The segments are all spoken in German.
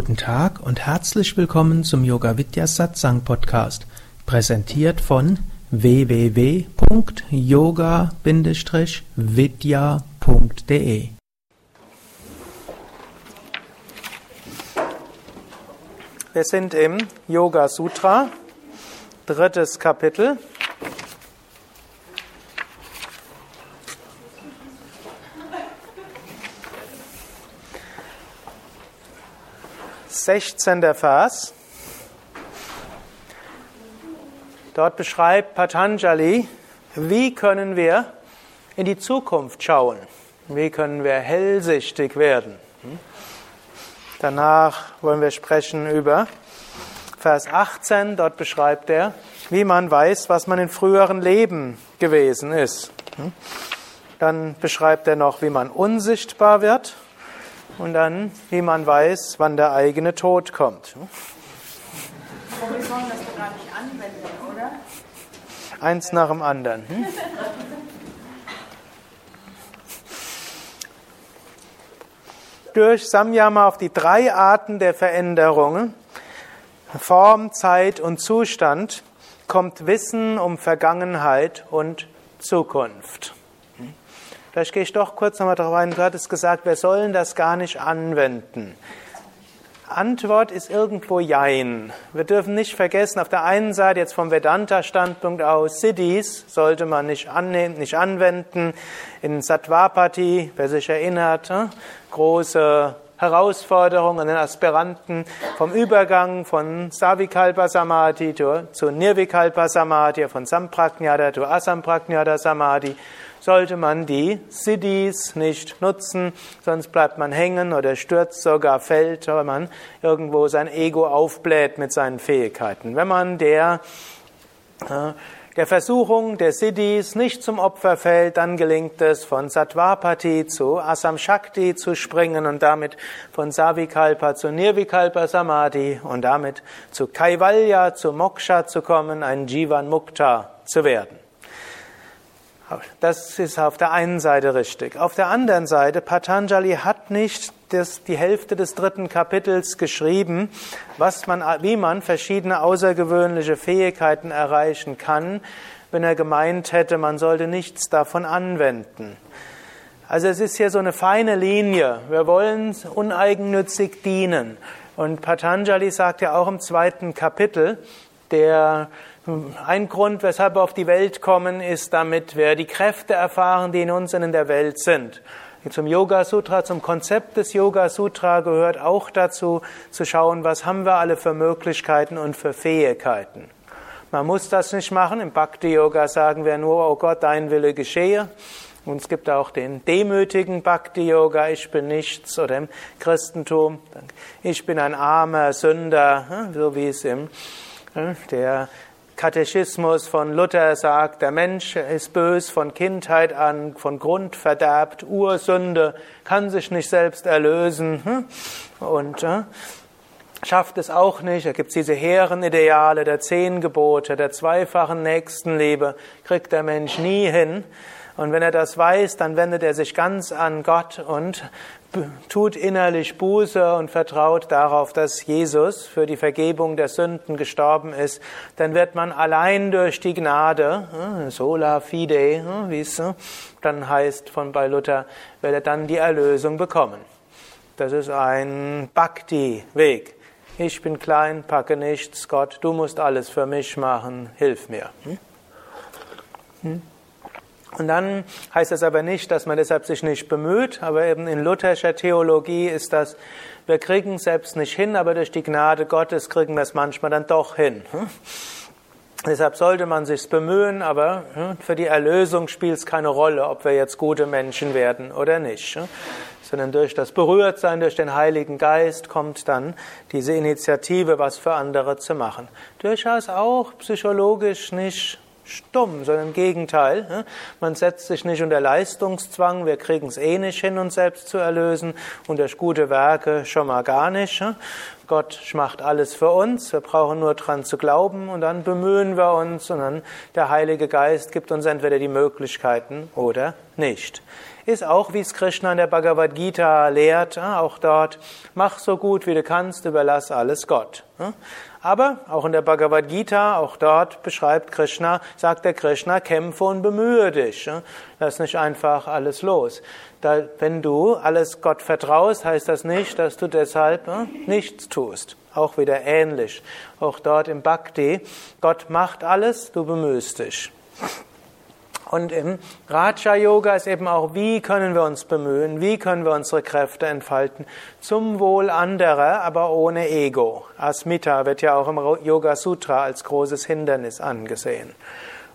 Guten Tag und herzlich willkommen zum Yoga Vidya Satsang Podcast, präsentiert von www.yoga-vidya.de. Wir sind im Yoga Sutra, drittes Kapitel. 16. Vers. Dort beschreibt Patanjali, wie können wir in die Zukunft schauen? Wie können wir hellsichtig werden? Danach wollen wir sprechen über Vers 18. Dort beschreibt er, wie man weiß, was man in früheren Leben gewesen ist. Dann beschreibt er noch, wie man unsichtbar wird und dann, wie man weiß, wann der eigene Tod kommt. Wir sollen das doch gar nicht anwenden, oder? Eins nach dem anderen. Hm? Durch Samyama auf die drei Arten der Veränderungen, Form, Zeit und Zustand, kommt Wissen um Vergangenheit und Zukunft. Vielleicht gehe ich doch kurz nochmal darauf ein. Du hattest gesagt, wir sollen das gar nicht anwenden. Antwort ist irgendwo Jein. Wir dürfen nicht vergessen, auf der einen Seite jetzt vom Vedanta-Standpunkt aus, Siddhis sollte man nicht, annehmen, nicht anwenden. In Sattvapati, wer sich erinnert, ne, große Herausforderung an den Aspiranten vom Übergang von Savikalpa Samadhi zu Nirvikalpa Samadhi, von Samprajnata zu Asamprajnata Samadhi sollte man die Siddhis nicht nutzen, sonst bleibt man hängen oder stürzt sogar, fällt, weil man irgendwo sein Ego aufbläht mit seinen Fähigkeiten. Wenn man der, äh, der Versuchung der Siddhis nicht zum Opfer fällt, dann gelingt es von Sattvapati zu Asam Shakti zu springen und damit von Savikalpa zu Nirvikalpa Samadhi und damit zu Kaivalya, zu Moksha zu kommen, ein Jivan Mukta zu werden. Das ist auf der einen Seite richtig. Auf der anderen Seite, Patanjali hat nicht das, die Hälfte des dritten Kapitels geschrieben, was man, wie man verschiedene außergewöhnliche Fähigkeiten erreichen kann, wenn er gemeint hätte, man sollte nichts davon anwenden. Also es ist hier so eine feine Linie. Wir wollen uneigennützig dienen. Und Patanjali sagt ja auch im zweiten Kapitel, der ein Grund, weshalb wir auf die Welt kommen, ist, damit wir die Kräfte erfahren, die in uns und in der Welt sind. Zum Yoga Sutra, zum Konzept des Yoga Sutra gehört auch dazu, zu schauen, was haben wir alle für Möglichkeiten und für Fähigkeiten. Man muss das nicht machen. Im Bhakti Yoga sagen wir nur, oh Gott, dein Wille geschehe. Und es gibt auch den demütigen Bhakti Yoga, ich bin nichts, oder im Christentum, ich bin ein armer Sünder, hm, so wie es im hm, der Katechismus von Luther sagt, der Mensch ist bös von Kindheit an, von Grund verderbt, Ursünde, kann sich nicht selbst erlösen hm? und äh, schafft es auch nicht. Da gibt es diese hehren Ideale der zehn Gebote, der zweifachen Nächstenliebe, kriegt der Mensch nie hin. Und wenn er das weiß, dann wendet er sich ganz an Gott und tut innerlich Buße und vertraut darauf, dass Jesus für die Vergebung der Sünden gestorben ist, dann wird man allein durch die Gnade, hm, sola fide, hm, wie es hm, dann heißt von bei Luther, wird er dann die Erlösung bekommen. Das ist ein Bhakti-Weg. Ich bin klein, packe nichts, Gott, du musst alles für mich machen, hilf mir. Hm? Hm? Und dann heißt das aber nicht, dass man deshalb sich nicht bemüht, aber eben in lutherischer Theologie ist das, wir kriegen es selbst nicht hin, aber durch die Gnade Gottes kriegen wir es manchmal dann doch hin. Hm? Deshalb sollte man sich bemühen, aber hm, für die Erlösung spielt es keine Rolle, ob wir jetzt gute Menschen werden oder nicht. Hm? Sondern durch das Berührtsein durch den Heiligen Geist kommt dann diese Initiative, was für andere zu machen. Durchaus auch psychologisch nicht stumm, sondern im Gegenteil. Ne? Man setzt sich nicht unter Leistungszwang, wir kriegen es eh nicht hin, uns selbst zu erlösen und durch gute Werke schon mal gar nicht. Ne? Gott macht alles für uns, wir brauchen nur dran zu glauben und dann bemühen wir uns und dann der Heilige Geist gibt uns entweder die Möglichkeiten oder nicht. Ist auch, wie es Krishna in der Bhagavad Gita lehrt, auch dort, mach so gut wie du kannst, überlass alles Gott. Aber auch in der Bhagavad Gita, auch dort beschreibt Krishna, sagt der Krishna, kämpfe und bemühe dich. Lass nicht einfach alles los. Da, wenn du alles Gott vertraust, heißt das nicht, dass du deshalb nichts tust. Auch wieder ähnlich. Auch dort im Bhakti, Gott macht alles, du bemühst dich. Und im Raja Yoga ist eben auch, wie können wir uns bemühen, wie können wir unsere Kräfte entfalten zum Wohl anderer, aber ohne Ego. Asmita wird ja auch im Yoga Sutra als großes Hindernis angesehen.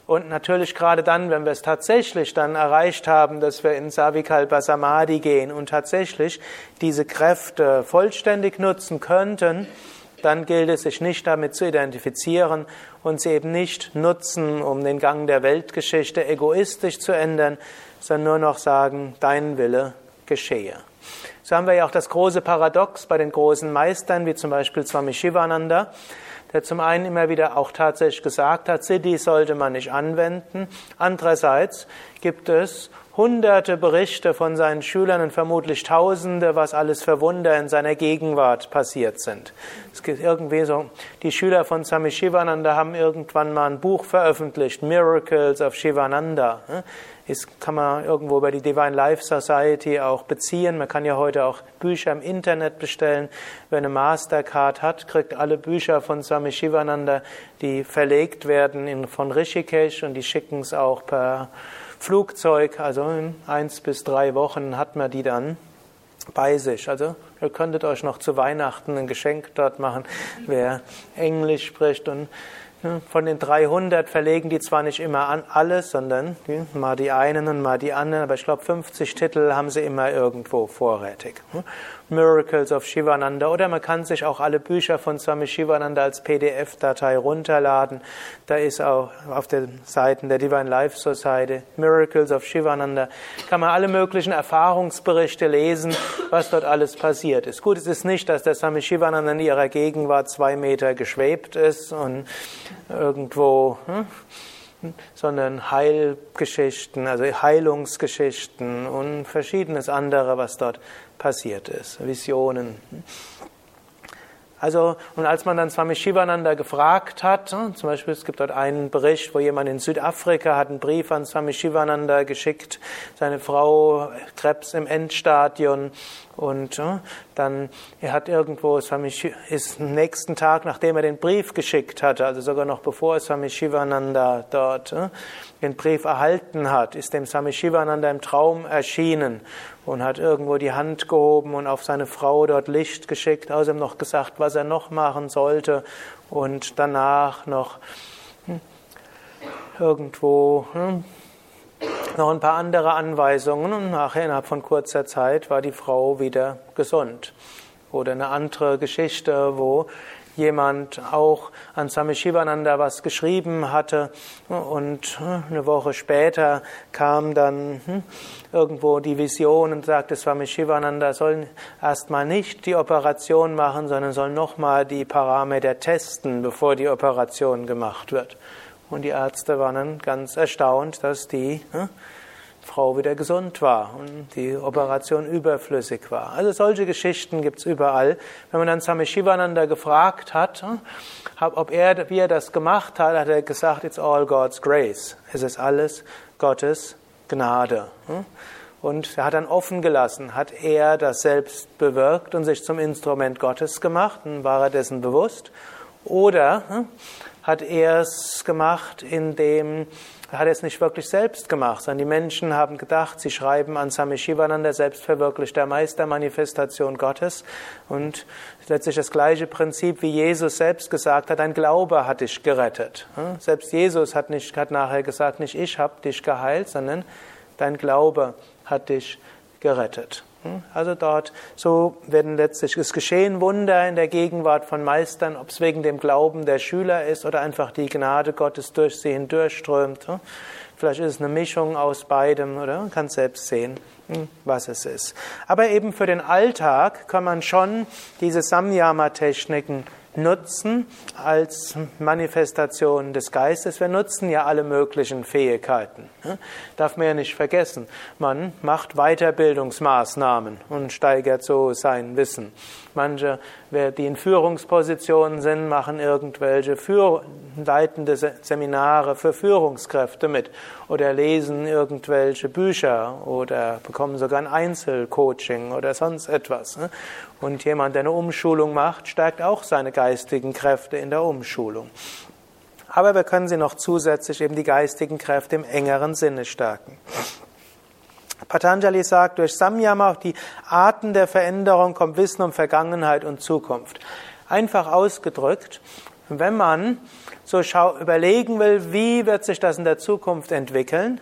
Und natürlich gerade dann, wenn wir es tatsächlich dann erreicht haben, dass wir in Savikalpa Samadhi gehen und tatsächlich diese Kräfte vollständig nutzen könnten, dann gilt es, sich nicht damit zu identifizieren und sie eben nicht nutzen, um den Gang der Weltgeschichte egoistisch zu ändern, sondern nur noch sagen, dein Wille geschehe. So haben wir ja auch das große Paradox bei den großen Meistern, wie zum Beispiel Swami Shivananda, der zum einen immer wieder auch tatsächlich gesagt hat, Siddhi sollte man nicht anwenden. Andererseits gibt es hunderte Berichte von seinen Schülern und vermutlich Tausende, was alles für Wunder in seiner Gegenwart passiert sind. Es gibt irgendwie so, die Schüler von Swami Shivananda haben irgendwann mal ein Buch veröffentlicht, Miracles of Shivananda. Das kann man irgendwo bei die Divine Life Society auch beziehen. Man kann ja heute auch Bücher im Internet bestellen. Wer eine Mastercard hat, kriegt alle Bücher von Swami Shivananda, die verlegt werden von Rishikesh und die schicken es auch per Flugzeug, also in eins bis drei Wochen hat man die dann bei sich. Also ihr könntet euch noch zu Weihnachten ein Geschenk dort machen, wer Englisch spricht und von den 300 verlegen die zwar nicht immer an alles, sondern mal die einen und mal die anderen, aber ich glaube 50 Titel haben sie immer irgendwo vorrätig. Miracles of Shivananda oder man kann sich auch alle Bücher von Swami Shivananda als PDF-Datei runterladen. Da ist auch auf den Seiten der Divine Life Society Miracles of Shivananda kann man alle möglichen Erfahrungsberichte lesen, was dort alles passiert ist. Gut, es ist nicht, dass der Swami Shivananda in ihrer Gegenwart zwei Meter geschwebt ist und irgendwo hm, sondern Heilgeschichten, also Heilungsgeschichten und verschiedenes andere, was dort passiert ist, Visionen. Also, und als man dann Swami Shivananda gefragt hat, hm, zum Beispiel, es gibt dort einen Bericht, wo jemand in Südafrika hat einen Brief an Swami Shivananda geschickt, seine Frau Krebs im Endstadion und dann, er hat irgendwo, Swami ist am nächsten Tag, nachdem er den Brief geschickt hatte, also sogar noch bevor Swami Shivananda dort den Brief erhalten hat, ist dem Swami Shivananda im Traum erschienen und hat irgendwo die Hand gehoben und auf seine Frau dort Licht geschickt, außerdem noch gesagt, was er noch machen sollte und danach noch hm, irgendwo hm, noch ein paar andere Anweisungen und nachher innerhalb von kurzer Zeit war die Frau wieder gesund. Oder eine andere Geschichte, wo jemand auch an Swami Shivananda was geschrieben hatte und eine Woche später kam dann hm, irgendwo die Vision und sagte Swami Shivananda soll erstmal nicht die Operation machen, sondern soll nochmal die Parameter testen, bevor die Operation gemacht wird. Und die Ärzte waren dann ganz erstaunt, dass die hm, Frau wieder gesund war und die Operation überflüssig war. Also solche Geschichten gibt es überall. Wenn man dann Swami Shivananda gefragt hat, ob er, wie er das gemacht hat, hat er gesagt, it's all God's grace. Es ist alles Gottes Gnade. Und er hat dann offen gelassen, hat er das selbst bewirkt und sich zum Instrument Gottes gemacht und war er dessen bewusst? Oder hat er es gemacht, indem er hat es nicht wirklich selbst gemacht, sondern die Menschen haben gedacht, sie schreiben an Swami Shivananda, selbstverwirklichter Meistermanifestation Gottes. Und letztlich das gleiche Prinzip, wie Jesus selbst gesagt hat, dein Glaube hat dich gerettet. Selbst Jesus hat, nicht, hat nachher gesagt, nicht ich habe dich geheilt, sondern dein Glaube hat dich gerettet. Hm? Also dort, so werden letztlich, es geschehen Wunder in der Gegenwart von Meistern, ob es wegen dem Glauben der Schüler ist oder einfach die Gnade Gottes durch sie hindurchströmt. Hm? Vielleicht ist es eine Mischung aus beidem, oder? Man kann selbst sehen, hm, was es ist. Aber eben für den Alltag kann man schon diese Samyama-Techniken nutzen als Manifestation des Geistes. Wir nutzen ja alle möglichen Fähigkeiten. Darf man ja nicht vergessen. Man macht Weiterbildungsmaßnahmen und steigert so sein Wissen. Manche, die in Führungspositionen sind, machen irgendwelche Führ leitende Seminare für Führungskräfte mit oder lesen irgendwelche Bücher oder bekommen sogar ein Einzelcoaching oder sonst etwas. Und jemand, der eine Umschulung macht, stärkt auch seine geistigen Kräfte in der Umschulung. Aber wir können sie noch zusätzlich eben die geistigen Kräfte im engeren Sinne stärken. Patanjali sagt, durch Samyama die Arten der Veränderung kommt Wissen um Vergangenheit und Zukunft. Einfach ausgedrückt, wenn man so überlegen will, wie wird sich das in der Zukunft entwickeln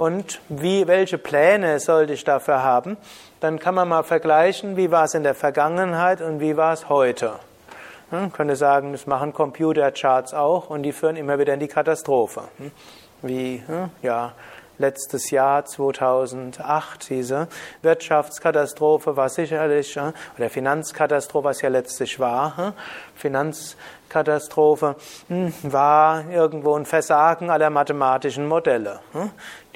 und wie, welche Pläne sollte ich dafür haben, dann kann man mal vergleichen, wie war es in der Vergangenheit und wie war es heute. Man könnte sagen, das machen Computercharts auch und die führen immer wieder in die Katastrophe. Wie, ja, letztes Jahr 2008, diese Wirtschaftskatastrophe war sicherlich, oder Finanzkatastrophe, was ja letztlich war, Finanzkatastrophe hm, war irgendwo ein Versagen aller mathematischen Modelle.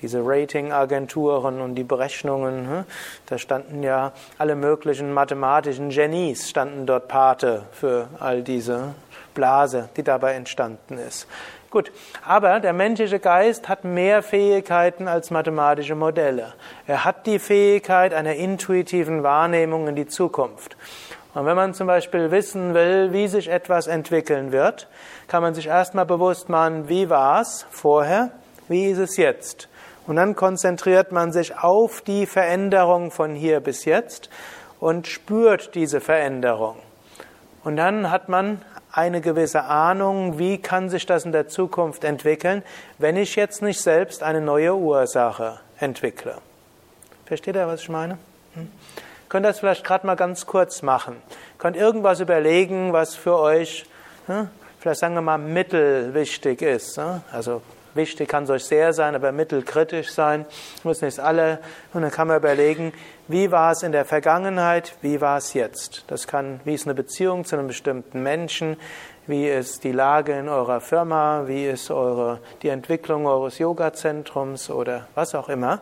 Diese Ratingagenturen und die Berechnungen, da standen ja alle möglichen mathematischen Genies, standen dort Pate für all diese Blase, die dabei entstanden ist. Gut, aber der menschliche Geist hat mehr Fähigkeiten als mathematische Modelle. Er hat die Fähigkeit einer intuitiven Wahrnehmung in die Zukunft. Und wenn man zum Beispiel wissen will, wie sich etwas entwickeln wird, kann man sich erstmal bewusst machen, wie war es vorher, wie ist es jetzt. Und dann konzentriert man sich auf die Veränderung von hier bis jetzt und spürt diese Veränderung. Und dann hat man eine gewisse Ahnung, wie kann sich das in der Zukunft entwickeln, wenn ich jetzt nicht selbst eine neue Ursache entwickle. Versteht ihr, was ich meine? Hm? Könnt ihr das vielleicht gerade mal ganz kurz machen? Könnt irgendwas überlegen, was für euch, hm, vielleicht sagen wir mal, mittelwichtig ist. Hm? Also wichtig kann es euch sehr sein, aber mittelkritisch sein. Müssen nicht alle. Und dann kann man überlegen, wie war es in der Vergangenheit, wie war es jetzt? Das kann, wie ist eine Beziehung zu einem bestimmten Menschen? Wie ist die Lage in eurer Firma? Wie ist eure, die Entwicklung eures Yoga-Zentrums oder was auch immer?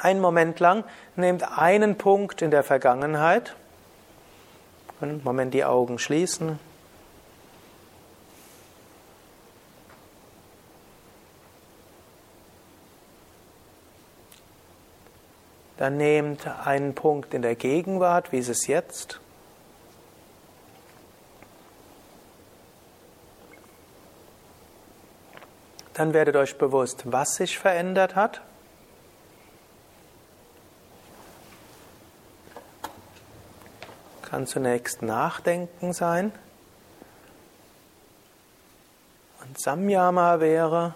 Einen Moment lang nehmt einen Punkt in der Vergangenheit. Moment die Augen schließen. Dann nehmt einen Punkt in der Gegenwart, wie ist es jetzt? Dann werdet euch bewusst, was sich verändert hat. Kann zunächst Nachdenken sein. Und Samyama wäre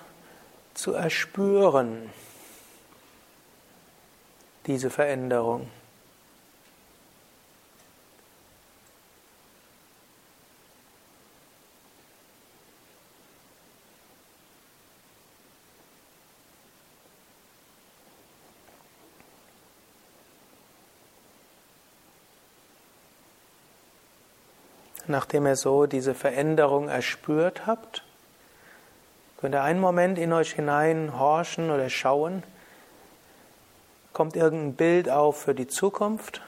zu erspüren diese Veränderung. Nachdem ihr so diese Veränderung erspürt habt, könnt ihr einen Moment in euch hinein horchen oder schauen, Kommt irgendein Bild auf für die Zukunft?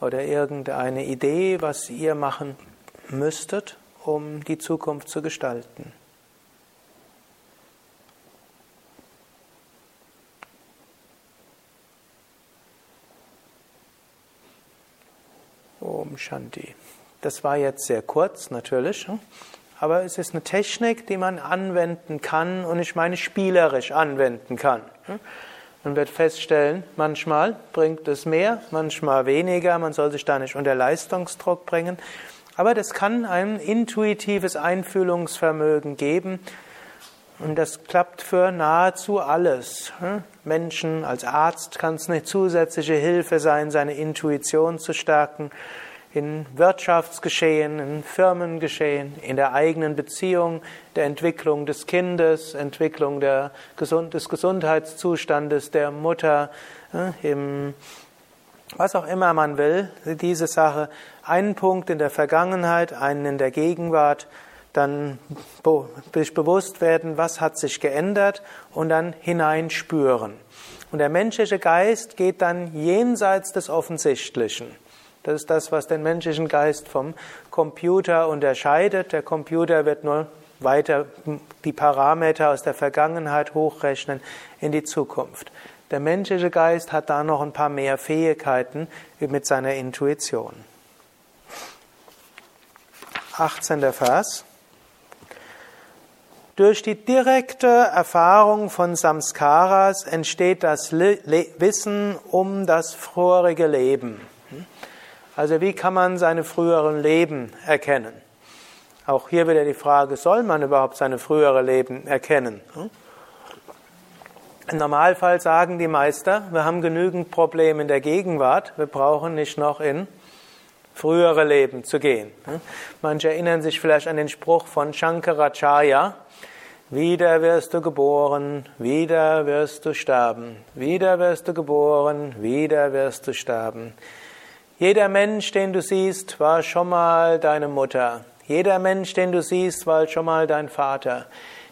Oder irgendeine Idee, was ihr machen müsstet, um die Zukunft zu gestalten? Om Shanti. Das war jetzt sehr kurz natürlich, hm? aber es ist eine Technik, die man anwenden kann und ich meine spielerisch anwenden kann. Hm? Man wird feststellen, manchmal bringt es mehr, manchmal weniger. Man soll sich da nicht unter Leistungsdruck bringen. Aber das kann ein intuitives Einfühlungsvermögen geben. Und das klappt für nahezu alles. Menschen, als Arzt kann es eine zusätzliche Hilfe sein, seine Intuition zu stärken in Wirtschaftsgeschehen, in Firmengeschehen, in der eigenen Beziehung, der Entwicklung des Kindes, Entwicklung der, des Gesundheitszustandes der Mutter, äh, im Was auch immer man will, diese Sache, einen Punkt in der Vergangenheit, einen in der Gegenwart, dann sich bewusst werden, was hat sich geändert und dann hineinspüren. Und der menschliche Geist geht dann jenseits des Offensichtlichen. Das ist das, was den menschlichen Geist vom Computer unterscheidet. Der Computer wird nur weiter die Parameter aus der Vergangenheit hochrechnen in die Zukunft. Der menschliche Geist hat da noch ein paar mehr Fähigkeiten mit seiner Intuition. 18. Vers. Durch die direkte Erfahrung von Samskaras entsteht das Le Wissen um das vorige Leben. Also wie kann man seine früheren Leben erkennen? Auch hier wieder die Frage, soll man überhaupt seine frühere Leben erkennen? Im Normalfall sagen die Meister, wir haben genügend Probleme in der Gegenwart, wir brauchen nicht noch in frühere Leben zu gehen. Manche erinnern sich vielleicht an den Spruch von Shankaracharya, wieder wirst du geboren, wieder wirst du sterben, wieder wirst du geboren, wieder wirst du sterben. Jeder Mensch, den du siehst, war schon mal deine Mutter. Jeder Mensch, den du siehst, war schon mal dein Vater.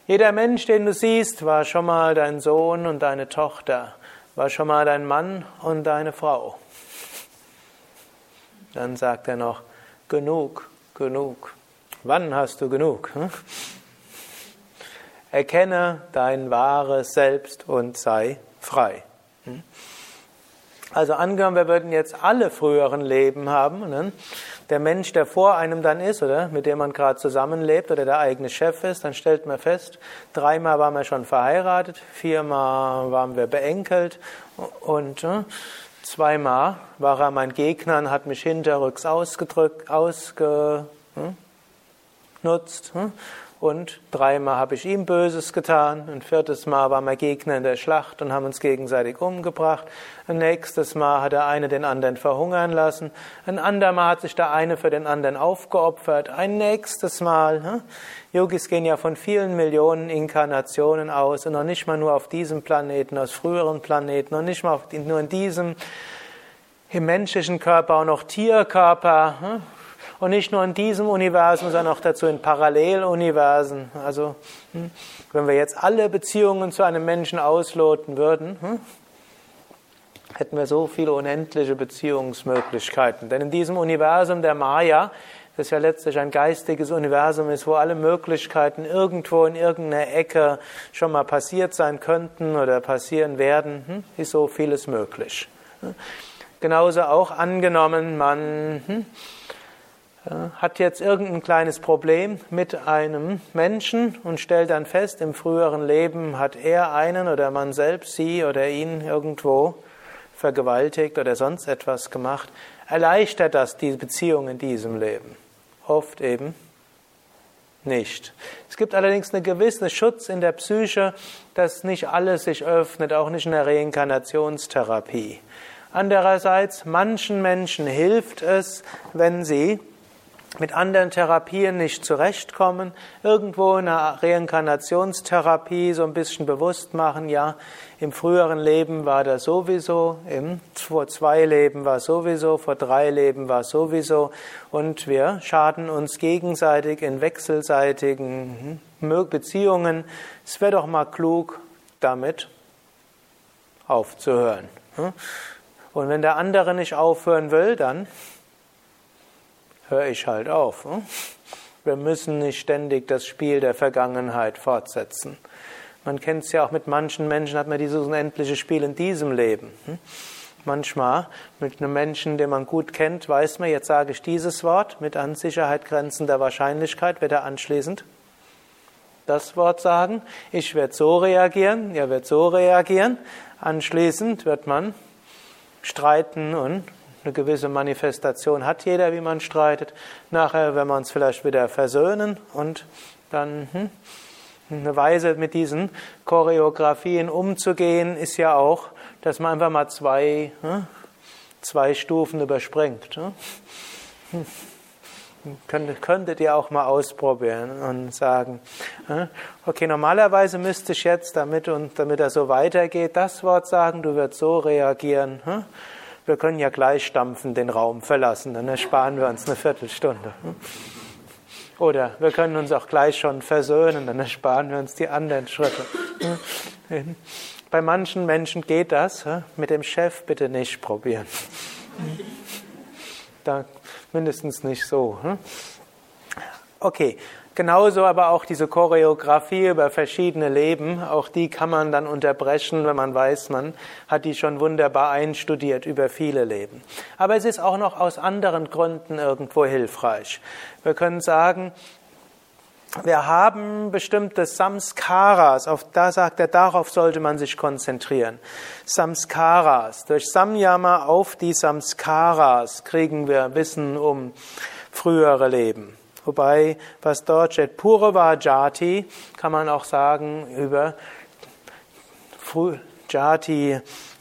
Jeder Mensch, den du siehst, war schon mal dein Sohn und deine Tochter, war schon mal dein Mann und deine Frau. Dann sagt er noch, genug, genug. Wann hast du genug? Hm? Erkenne dein wahres Selbst und sei frei. Hm? Also angenommen, wir würden jetzt alle früheren Leben haben, ne? der Mensch, der vor einem dann ist, oder mit dem man gerade zusammenlebt oder der eigene Chef ist, dann stellt man fest, dreimal waren wir schon verheiratet, viermal waren wir beenkelt und ne? zweimal war er mein Gegner und hat mich hinterrücks ausgedrückt, ausgenutzt. Hm? Und dreimal habe ich ihm Böses getan. Ein viertes Mal waren wir Gegner in der Schlacht und haben uns gegenseitig umgebracht. Ein nächstes Mal hat der eine den anderen verhungern lassen. Ein andermal hat sich der eine für den anderen aufgeopfert. Ein nächstes Mal. Ne? Yogis gehen ja von vielen Millionen Inkarnationen aus und noch nicht mal nur auf diesem Planeten, aus früheren Planeten, und nicht mal nur in diesem im menschlichen Körper, auch noch Tierkörper. Ne? Und nicht nur in diesem Universum, sondern auch dazu in Paralleluniversen. Also, hm, wenn wir jetzt alle Beziehungen zu einem Menschen ausloten würden, hm, hätten wir so viele unendliche Beziehungsmöglichkeiten. Denn in diesem Universum der Maya, das ja letztlich ein geistiges Universum ist, wo alle Möglichkeiten irgendwo in irgendeiner Ecke schon mal passiert sein könnten oder passieren werden, hm, ist so vieles möglich. Genauso auch angenommen, man hat jetzt irgendein kleines Problem mit einem Menschen und stellt dann fest, im früheren Leben hat er einen oder man selbst sie oder ihn irgendwo vergewaltigt oder sonst etwas gemacht, erleichtert das die Beziehung in diesem Leben? Oft eben nicht. Es gibt allerdings einen gewissen Schutz in der Psyche, dass nicht alles sich öffnet, auch nicht in der Reinkarnationstherapie. Andererseits, manchen Menschen hilft es, wenn sie mit anderen Therapien nicht zurechtkommen, irgendwo in einer Reinkarnationstherapie so ein bisschen bewusst machen, ja, im früheren Leben war das sowieso, im, vor zwei Leben war sowieso, vor drei Leben war sowieso und wir schaden uns gegenseitig in wechselseitigen hm, Beziehungen. Es wäre doch mal klug, damit aufzuhören. Hm? Und wenn der andere nicht aufhören will, dann höre ich halt auf. Hm? Wir müssen nicht ständig das Spiel der Vergangenheit fortsetzen. Man kennt es ja auch mit manchen Menschen, hat man dieses unendliche Spiel in diesem Leben. Hm? Manchmal mit einem Menschen, den man gut kennt, weiß man, jetzt sage ich dieses Wort, mit an Sicherheit grenzender Wahrscheinlichkeit wird er anschließend das Wort sagen. Ich werde so reagieren, er wird so reagieren. Anschließend wird man streiten und eine gewisse Manifestation hat jeder, wie man streitet. Nachher werden wir uns vielleicht wieder versöhnen und dann hm, eine Weise mit diesen Choreografien umzugehen, ist ja auch, dass man einfach mal zwei, hm, zwei Stufen überspringt. Hm. Könntet, könntet ihr auch mal ausprobieren und sagen, hm, okay, normalerweise müsste ich jetzt, damit, und, damit er so weitergeht, das Wort sagen, du wirst so reagieren. Wir können ja gleich stampfen den Raum verlassen, dann ersparen wir uns eine Viertelstunde. Oder wir können uns auch gleich schon versöhnen, dann ersparen wir uns die anderen Schritte. Bei manchen Menschen geht das, mit dem Chef bitte nicht probieren. Da mindestens nicht so. Okay, genauso aber auch diese Choreografie über verschiedene Leben, auch die kann man dann unterbrechen, wenn man weiß, man hat die schon wunderbar einstudiert über viele Leben. Aber es ist auch noch aus anderen Gründen irgendwo hilfreich. Wir können sagen, wir haben bestimmte Samskaras, auf, da sagt er, darauf sollte man sich konzentrieren. Samskaras. Durch Samyama auf die Samskaras kriegen wir Wissen um frühere Leben. Wobei, was dort steht, Purva Jati, kann man auch sagen über Jati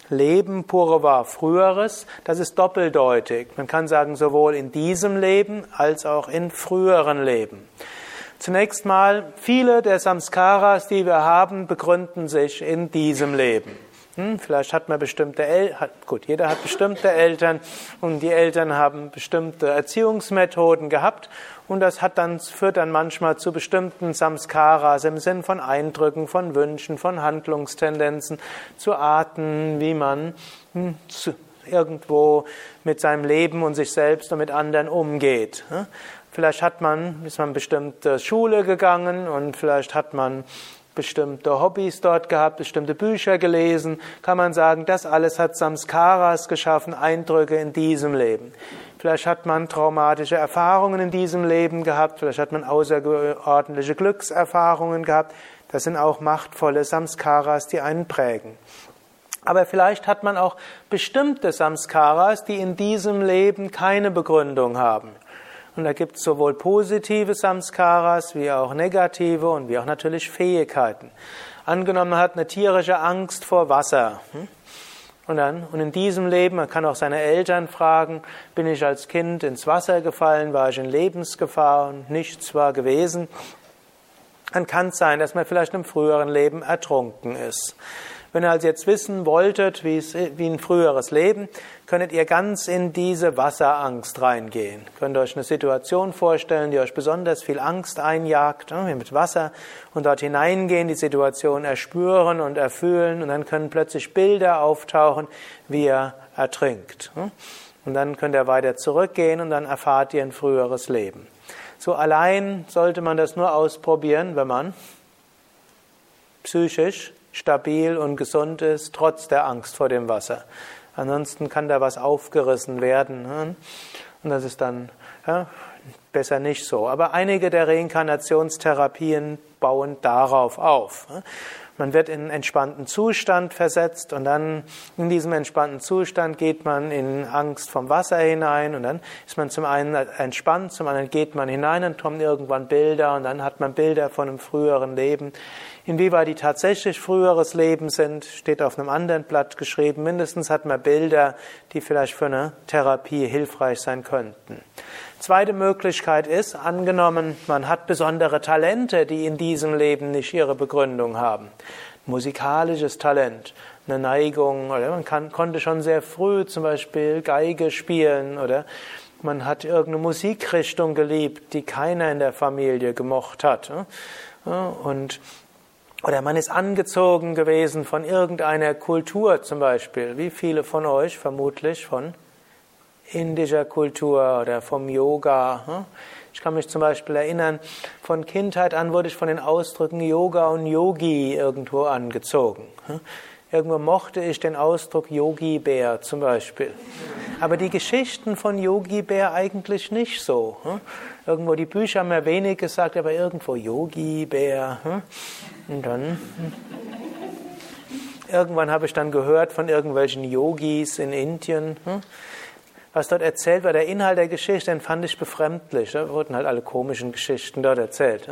Leben, Purva früheres, das ist doppeldeutig. Man kann sagen, sowohl in diesem Leben als auch in früheren Leben. Zunächst mal, viele der Samskaras, die wir haben, begründen sich in diesem Leben. Hm, vielleicht hat man bestimmte Eltern, gut, jeder hat bestimmte Eltern und die Eltern haben bestimmte Erziehungsmethoden gehabt und das hat dann, führt dann manchmal zu bestimmten Samskaras im Sinn von Eindrücken, von Wünschen, von Handlungstendenzen, zu Arten, wie man hm, irgendwo mit seinem Leben und sich selbst und mit anderen umgeht. Hm. Vielleicht hat man, ist man bestimmte Schule gegangen und vielleicht hat man bestimmte Hobbys dort gehabt, bestimmte Bücher gelesen, kann man sagen, das alles hat Samskaras geschaffen, Eindrücke in diesem Leben. Vielleicht hat man traumatische Erfahrungen in diesem Leben gehabt, vielleicht hat man außerordentliche Glückserfahrungen gehabt. Das sind auch machtvolle Samskaras, die einen prägen. Aber vielleicht hat man auch bestimmte Samskaras, die in diesem Leben keine Begründung haben. Und da gibt es sowohl positive Samskaras wie auch negative und wie auch natürlich Fähigkeiten. Angenommen, man hat eine tierische Angst vor Wasser. Hm? Und dann, und in diesem Leben, man kann auch seine Eltern fragen, bin ich als Kind ins Wasser gefallen, war ich in Lebensgefahr und nichts war gewesen. Dann kann es sein, dass man vielleicht im früheren Leben ertrunken ist. Wenn ihr also jetzt wissen wolltet, wie, es, wie ein früheres Leben, könntet ihr ganz in diese Wasserangst reingehen. Könnt ihr euch eine Situation vorstellen, die euch besonders viel Angst einjagt, ne, mit Wasser, und dort hineingehen, die Situation erspüren und erfühlen, und dann können plötzlich Bilder auftauchen, wie ihr ertrinkt. Ne. Und dann könnt ihr weiter zurückgehen und dann erfahrt ihr ein früheres Leben. So allein sollte man das nur ausprobieren, wenn man psychisch stabil und gesund ist, trotz der Angst vor dem Wasser. Ansonsten kann da was aufgerissen werden. Ne? Und das ist dann ja, besser nicht so. Aber einige der Reinkarnationstherapien bauen darauf auf. Man wird in einen entspannten Zustand versetzt und dann in diesem entspannten Zustand geht man in Angst vom Wasser hinein und dann ist man zum einen entspannt, zum anderen geht man hinein und kommen irgendwann Bilder und dann hat man Bilder von einem früheren Leben. Inwieweit die tatsächlich früheres Leben sind, steht auf einem anderen Blatt geschrieben. Mindestens hat man Bilder, die vielleicht für eine Therapie hilfreich sein könnten. Zweite Möglichkeit ist, angenommen, man hat besondere Talente, die in diesem Leben nicht ihre Begründung haben. Musikalisches Talent, eine Neigung, oder man kann, konnte schon sehr früh zum Beispiel Geige spielen, oder man hat irgendeine Musikrichtung geliebt, die keiner in der Familie gemocht hat. Und oder man ist angezogen gewesen von irgendeiner Kultur zum Beispiel. Wie viele von euch vermutlich von indischer Kultur oder vom Yoga. Hm? Ich kann mich zum Beispiel erinnern, von Kindheit an wurde ich von den Ausdrücken Yoga und Yogi irgendwo angezogen. Hm? Irgendwo mochte ich den Ausdruck Yogi-Bär zum Beispiel. Aber die Geschichten von Yogi-Bär eigentlich nicht so. Hm? Irgendwo die Bücher haben mir wenig gesagt, aber irgendwo Yogi-Bär. Und dann irgendwann habe ich dann gehört von irgendwelchen Yogis in Indien was dort erzählt war, der Inhalt der Geschichte, den fand ich befremdlich. Da wurden halt alle komischen Geschichten dort erzählt.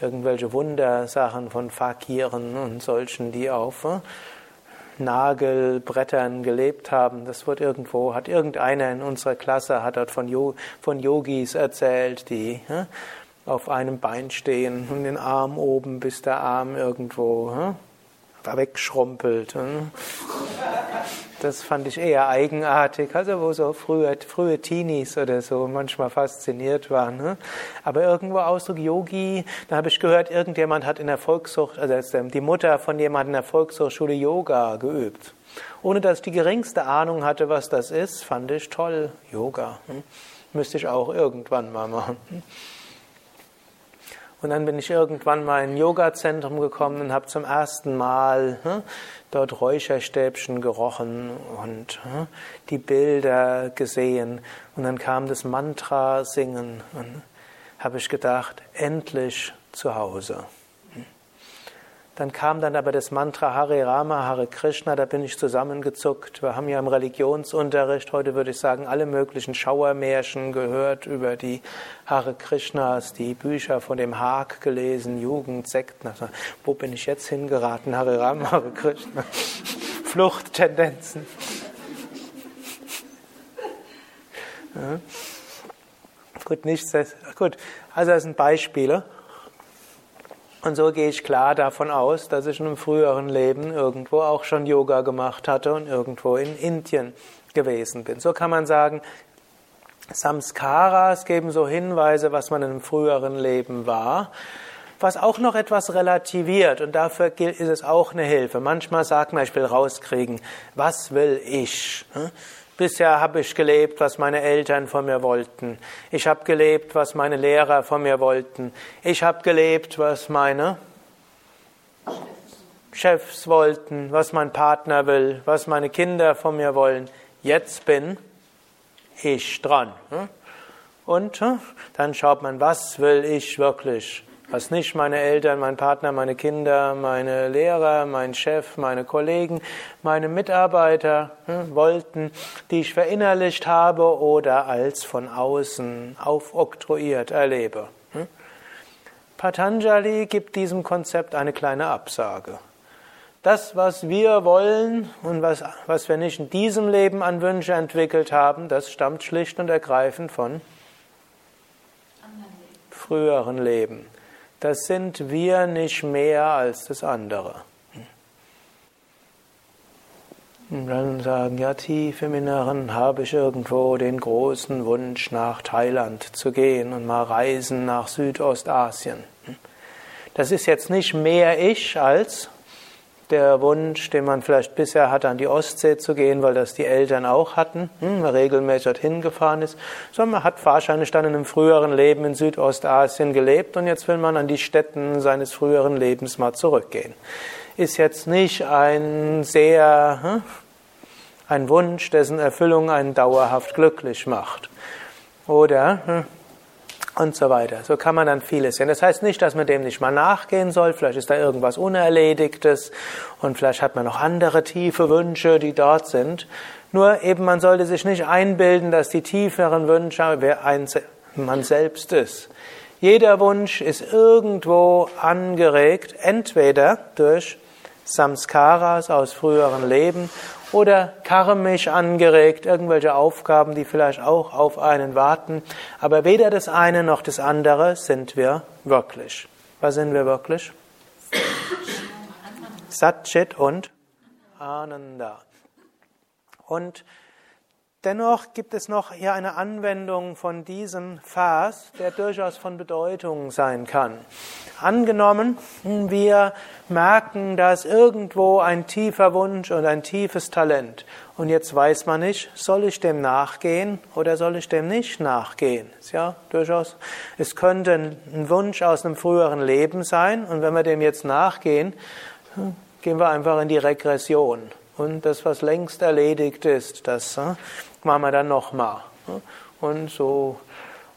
Irgendwelche Wundersachen von Fakiren und solchen, die auf? Nagelbrettern gelebt haben. Das wird irgendwo, hat irgendeiner in unserer Klasse, hat dort von, Yogis erzählt, die auf einem Bein stehen und den Arm oben, bis der Arm irgendwo wegschrumpelt. Das fand ich eher eigenartig, also wo so frühe, frühe Teenies oder so manchmal fasziniert waren. Ne? Aber irgendwo Ausdruck Yogi, da habe ich gehört, irgendjemand hat in der Volkshoch, also die Mutter von jemandem in der Volkshochschule Yoga geübt. Ohne dass ich die geringste Ahnung hatte, was das ist, fand ich toll, Yoga. Hm? Müsste ich auch irgendwann mal machen. Und dann bin ich irgendwann mal in ein Yoga-Zentrum gekommen und habe zum ersten Mal hm, dort Räucherstäbchen gerochen und hm, die Bilder gesehen. Und dann kam das Mantra singen und habe ich gedacht, endlich zu Hause. Dann kam dann aber das Mantra Hare Rama, Hare Krishna, da bin ich zusammengezuckt. Wir haben ja im Religionsunterricht heute, würde ich sagen, alle möglichen Schauermärchen gehört über die Hare Krishnas, die Bücher von dem Haag gelesen, Jugend, Sekten. Also, wo bin ich jetzt hingeraten? Hare Rama, Hare Krishna. Fluchttendenzen. Ja. Gut, nichts. Gut, also das sind Beispiele. Und so gehe ich klar davon aus, dass ich in einem früheren Leben irgendwo auch schon Yoga gemacht hatte und irgendwo in Indien gewesen bin. So kann man sagen, Samskaras geben so Hinweise, was man in einem früheren Leben war, was auch noch etwas relativiert und dafür ist es auch eine Hilfe. Manchmal sagt man, ich will rauskriegen, was will ich? Hm? Bisher habe ich gelebt, was meine Eltern von mir wollten. Ich habe gelebt, was meine Lehrer von mir wollten. Ich habe gelebt, was meine Chefs wollten, was mein Partner will, was meine Kinder von mir wollen. Jetzt bin ich dran. Und dann schaut man, was will ich wirklich? Was nicht meine Eltern, mein Partner, meine Kinder, meine Lehrer, mein Chef, meine Kollegen, meine Mitarbeiter hm, wollten, die ich verinnerlicht habe oder als von außen aufoktroyiert erlebe. Hm. Patanjali gibt diesem Konzept eine kleine Absage. Das, was wir wollen und was, was wir nicht in diesem Leben an Wünsche entwickelt haben, das stammt schlicht und ergreifend von früheren Leben das sind wir nicht mehr als das andere. Und dann sagen, ja, tief im Inneren habe ich irgendwo den großen Wunsch, nach Thailand zu gehen und mal reisen nach Südostasien. Das ist jetzt nicht mehr ich als der Wunsch, den man vielleicht bisher hatte, an die Ostsee zu gehen, weil das die Eltern auch hatten, hm, regelmäßig dorthin gefahren ist, sondern man hat wahrscheinlich dann in einem früheren Leben in Südostasien gelebt und jetzt will man an die Städten seines früheren Lebens mal zurückgehen. Ist jetzt nicht ein sehr, hm, ein Wunsch, dessen Erfüllung einen dauerhaft glücklich macht. Oder hm, und so weiter. So kann man dann vieles sehen. Das heißt nicht, dass man dem nicht mal nachgehen soll. Vielleicht ist da irgendwas Unerledigtes und vielleicht hat man noch andere tiefe Wünsche, die dort sind. Nur eben, man sollte sich nicht einbilden, dass die tieferen Wünsche wer man selbst ist. Jeder Wunsch ist irgendwo angeregt, entweder durch Samskaras aus früheren Leben oder karmisch angeregt, irgendwelche Aufgaben, die vielleicht auch auf einen warten. Aber weder das eine noch das andere sind wir wirklich. Was sind wir wirklich? Satchit und Ananda. Und dennoch gibt es noch hier eine Anwendung von diesem Vers, der durchaus von Bedeutung sein kann. Angenommen, wir merken, da ist irgendwo ein tiefer Wunsch und ein tiefes Talent. Und jetzt weiß man nicht, soll ich dem nachgehen oder soll ich dem nicht nachgehen? Ja, durchaus. Es könnte ein Wunsch aus einem früheren Leben sein. Und wenn wir dem jetzt nachgehen, gehen wir einfach in die Regression. Und das, was längst erledigt ist, das hm, machen wir dann nochmal. Und so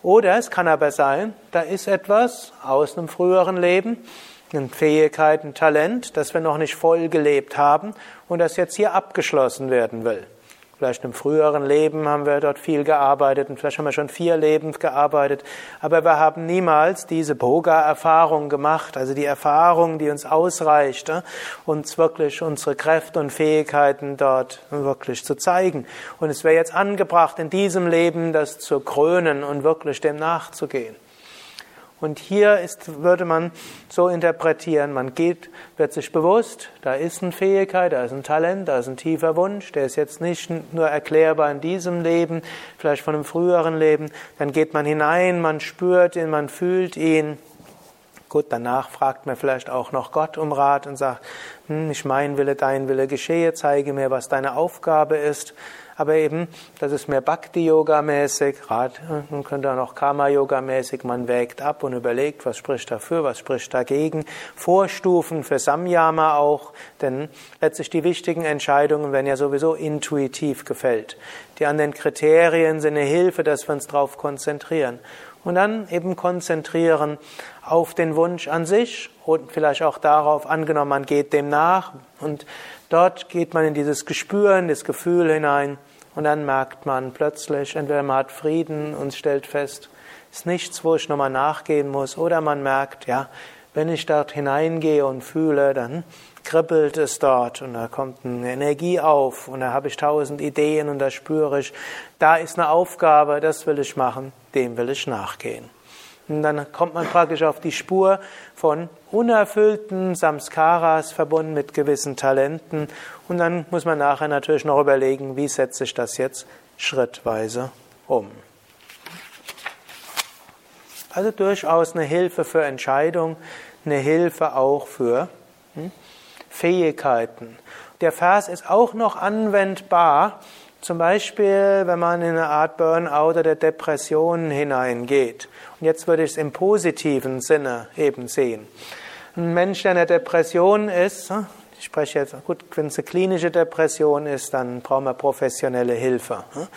oder es kann aber sein, da ist etwas aus einem früheren Leben, eine Fähigkeit, ein Talent, das wir noch nicht voll gelebt haben und das jetzt hier abgeschlossen werden will. Vielleicht im früheren Leben haben wir dort viel gearbeitet und vielleicht haben wir schon vier Leben gearbeitet, aber wir haben niemals diese Boga-Erfahrung gemacht, also die Erfahrung, die uns ausreicht, uns wirklich unsere Kräfte und Fähigkeiten dort wirklich zu zeigen. Und es wäre jetzt angebracht, in diesem Leben das zu krönen und wirklich dem nachzugehen. Und hier ist, würde man so interpretieren, man geht, wird sich bewusst, da ist eine Fähigkeit, da ist ein Talent, da ist ein tiefer Wunsch, der ist jetzt nicht nur erklärbar in diesem Leben, vielleicht von einem früheren Leben, dann geht man hinein, man spürt ihn, man fühlt ihn, Gut, danach fragt man vielleicht auch noch Gott um Rat und sagt, hm, nicht mein Wille, dein Wille geschehe, zeige mir, was deine Aufgabe ist. Aber eben, das ist mehr Bhakti-Yoga-mäßig, man könnte auch noch Karma-Yoga-mäßig, man wägt ab und überlegt, was spricht dafür, was spricht dagegen. Vorstufen für Samyama auch, denn letztlich die wichtigen Entscheidungen werden ja sowieso intuitiv gefällt. Die anderen Kriterien sind eine Hilfe, dass wir uns darauf konzentrieren. Und dann eben konzentrieren auf den Wunsch an sich und vielleicht auch darauf, angenommen, man geht dem nach. Und dort geht man in dieses Gespür, in das Gefühl hinein. Und dann merkt man plötzlich, entweder man hat Frieden und stellt fest, ist nichts, wo ich nochmal nachgehen muss, oder man merkt, ja, wenn ich dort hineingehe und fühle, dann kribbelt es dort und da kommt eine Energie auf und da habe ich tausend Ideen und da spüre ich, da ist eine Aufgabe, das will ich machen, dem will ich nachgehen. Und dann kommt man praktisch auf die Spur von unerfüllten Samskaras verbunden mit gewissen Talenten. Und dann muss man nachher natürlich noch überlegen, wie setze ich das jetzt schrittweise um. Also durchaus eine Hilfe für Entscheidung, eine Hilfe auch für hm, Fähigkeiten. Der Vers ist auch noch anwendbar, zum Beispiel, wenn man in eine Art Burnout oder Depression hineingeht. Und jetzt würde ich es im positiven Sinne eben sehen. Ein Mensch, der in der Depression ist, hm, ich spreche jetzt, gut, wenn es eine klinische Depression ist, dann brauchen wir professionelle Hilfe. Hm.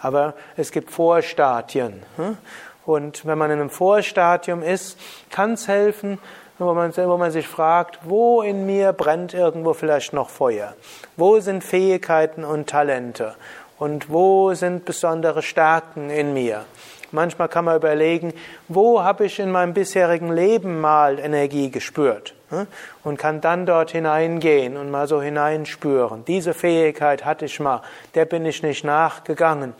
Aber es gibt Vorstadien. Hm. Und wenn man in einem Vorstadium ist, kann es helfen, wo man, wo man sich fragt, wo in mir brennt irgendwo vielleicht noch Feuer? Wo sind Fähigkeiten und Talente? Und wo sind besondere Stärken in mir? Manchmal kann man überlegen, wo habe ich in meinem bisherigen Leben mal Energie gespürt? Hm? Und kann dann dort hineingehen und mal so hineinspüren. Diese Fähigkeit hatte ich mal, der bin ich nicht nachgegangen.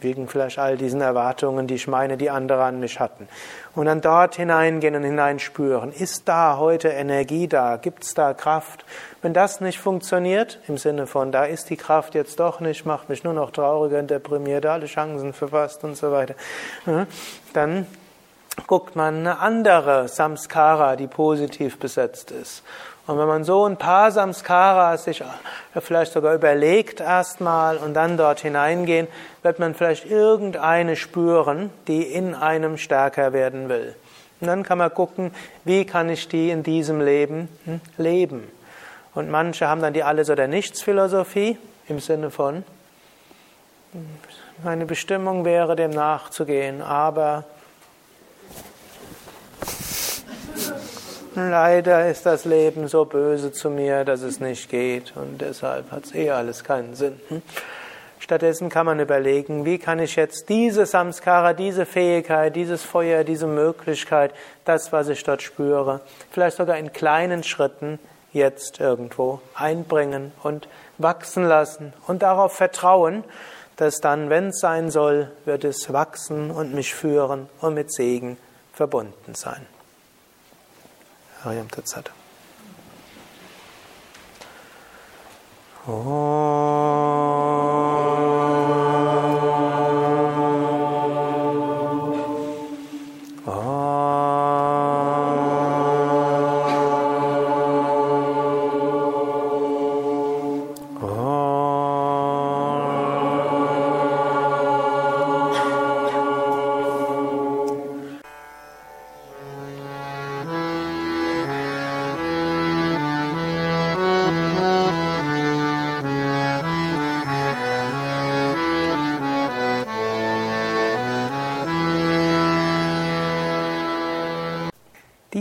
Wegen vielleicht all diesen Erwartungen, die ich meine, die andere an mich hatten. Und dann dort hineingehen und hineinspüren, ist da heute Energie da, gibt es da Kraft? Wenn das nicht funktioniert, im Sinne von, da ist die Kraft jetzt doch nicht, macht mich nur noch trauriger und deprimiert, alle Chancen verpasst und so weiter, dann guckt man eine andere Samskara, die positiv besetzt ist. Und wenn man so ein paar Samskaras sich vielleicht sogar überlegt erstmal und dann dort hineingehen, wird man vielleicht irgendeine spüren, die in einem stärker werden will. Und dann kann man gucken, wie kann ich die in diesem Leben hm, leben. Und manche haben dann die Alles- oder Nichts-Philosophie im Sinne von, meine Bestimmung wäre, dem nachzugehen, aber leider ist das Leben so böse zu mir, dass es nicht geht und deshalb hat es eh alles keinen Sinn. Hm? Stattdessen kann man überlegen, wie kann ich jetzt diese Samskara, diese Fähigkeit, dieses Feuer, diese Möglichkeit, das, was ich dort spüre, vielleicht sogar in kleinen Schritten jetzt irgendwo einbringen und wachsen lassen und darauf vertrauen, dass dann, wenn es sein soll, wird es wachsen und mich führen und mit Segen verbunden sein. Hariam Tatsat.